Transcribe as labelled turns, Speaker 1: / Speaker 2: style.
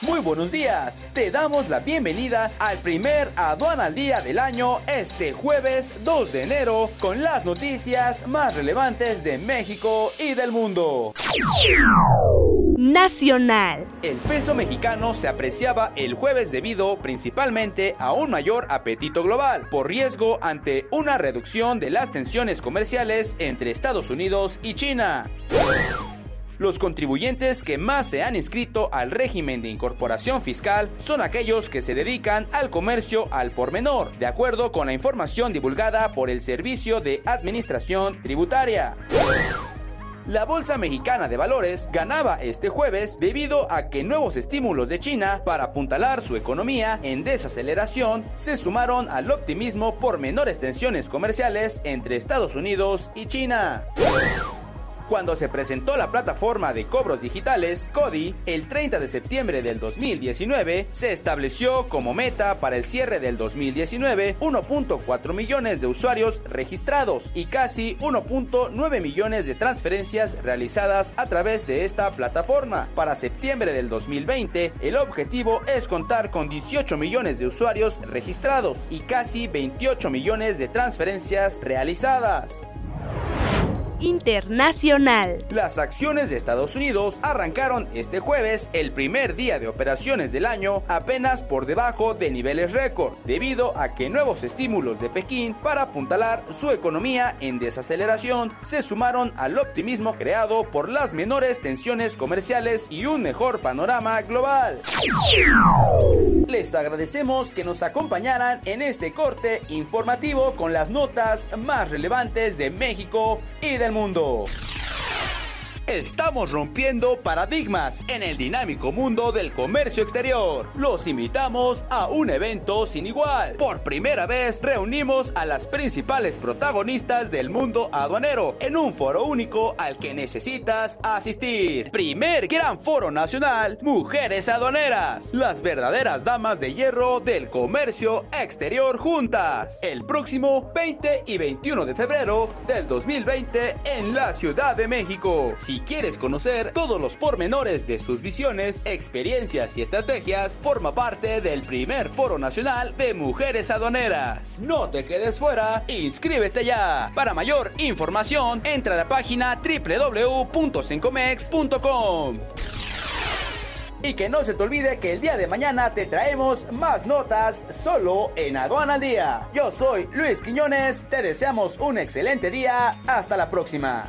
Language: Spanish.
Speaker 1: Muy buenos días, te damos la bienvenida al primer Aduana al Día del año este jueves 2 de enero con las noticias más relevantes de México y del mundo.
Speaker 2: Nacional.
Speaker 1: El peso mexicano se apreciaba el jueves debido principalmente a un mayor apetito global por riesgo ante una reducción de las tensiones comerciales entre Estados Unidos y China. Los contribuyentes que más se han inscrito al régimen de incorporación fiscal son aquellos que se dedican al comercio al por menor, de acuerdo con la información divulgada por el Servicio de Administración Tributaria. La Bolsa Mexicana de Valores ganaba este jueves debido a que nuevos estímulos de China para apuntalar su economía en desaceleración se sumaron al optimismo por menores tensiones comerciales entre Estados Unidos y China. Cuando se presentó la plataforma de cobros digitales, CODI, el 30 de septiembre del 2019, se estableció como meta para el cierre del 2019 1.4 millones de usuarios registrados y casi 1.9 millones de transferencias realizadas a través de esta plataforma. Para septiembre del 2020, el objetivo es contar con 18 millones de usuarios registrados y casi 28 millones de transferencias realizadas
Speaker 2: internacional.
Speaker 1: Las acciones de Estados Unidos arrancaron este jueves, el primer día de operaciones del año, apenas por debajo de niveles récord, debido a que nuevos estímulos de Pekín para apuntalar su economía en desaceleración se sumaron al optimismo creado por las menores tensiones comerciales y un mejor panorama global. Les agradecemos que nos acompañaran en este corte informativo con las notas más relevantes de México y del mundo. Estamos rompiendo paradigmas en el dinámico mundo del comercio exterior. Los invitamos a un evento sin igual. Por primera vez reunimos a las principales protagonistas del mundo aduanero en un foro único al que necesitas asistir. Primer gran foro nacional, Mujeres Aduaneras, las verdaderas damas de hierro del comercio exterior juntas. El próximo 20 y 21 de febrero del 2020 en la Ciudad de México. Si quieres conocer todos los pormenores de sus visiones, experiencias y estrategias, forma parte del primer Foro Nacional de Mujeres Aduaneras. No te quedes fuera, inscríbete ya. Para mayor información, entra a la página www.sencomex.com. Y que no se te olvide que el día de mañana te traemos más notas solo en Aduana al Día. Yo soy Luis Quiñones, te deseamos un excelente día, hasta la próxima.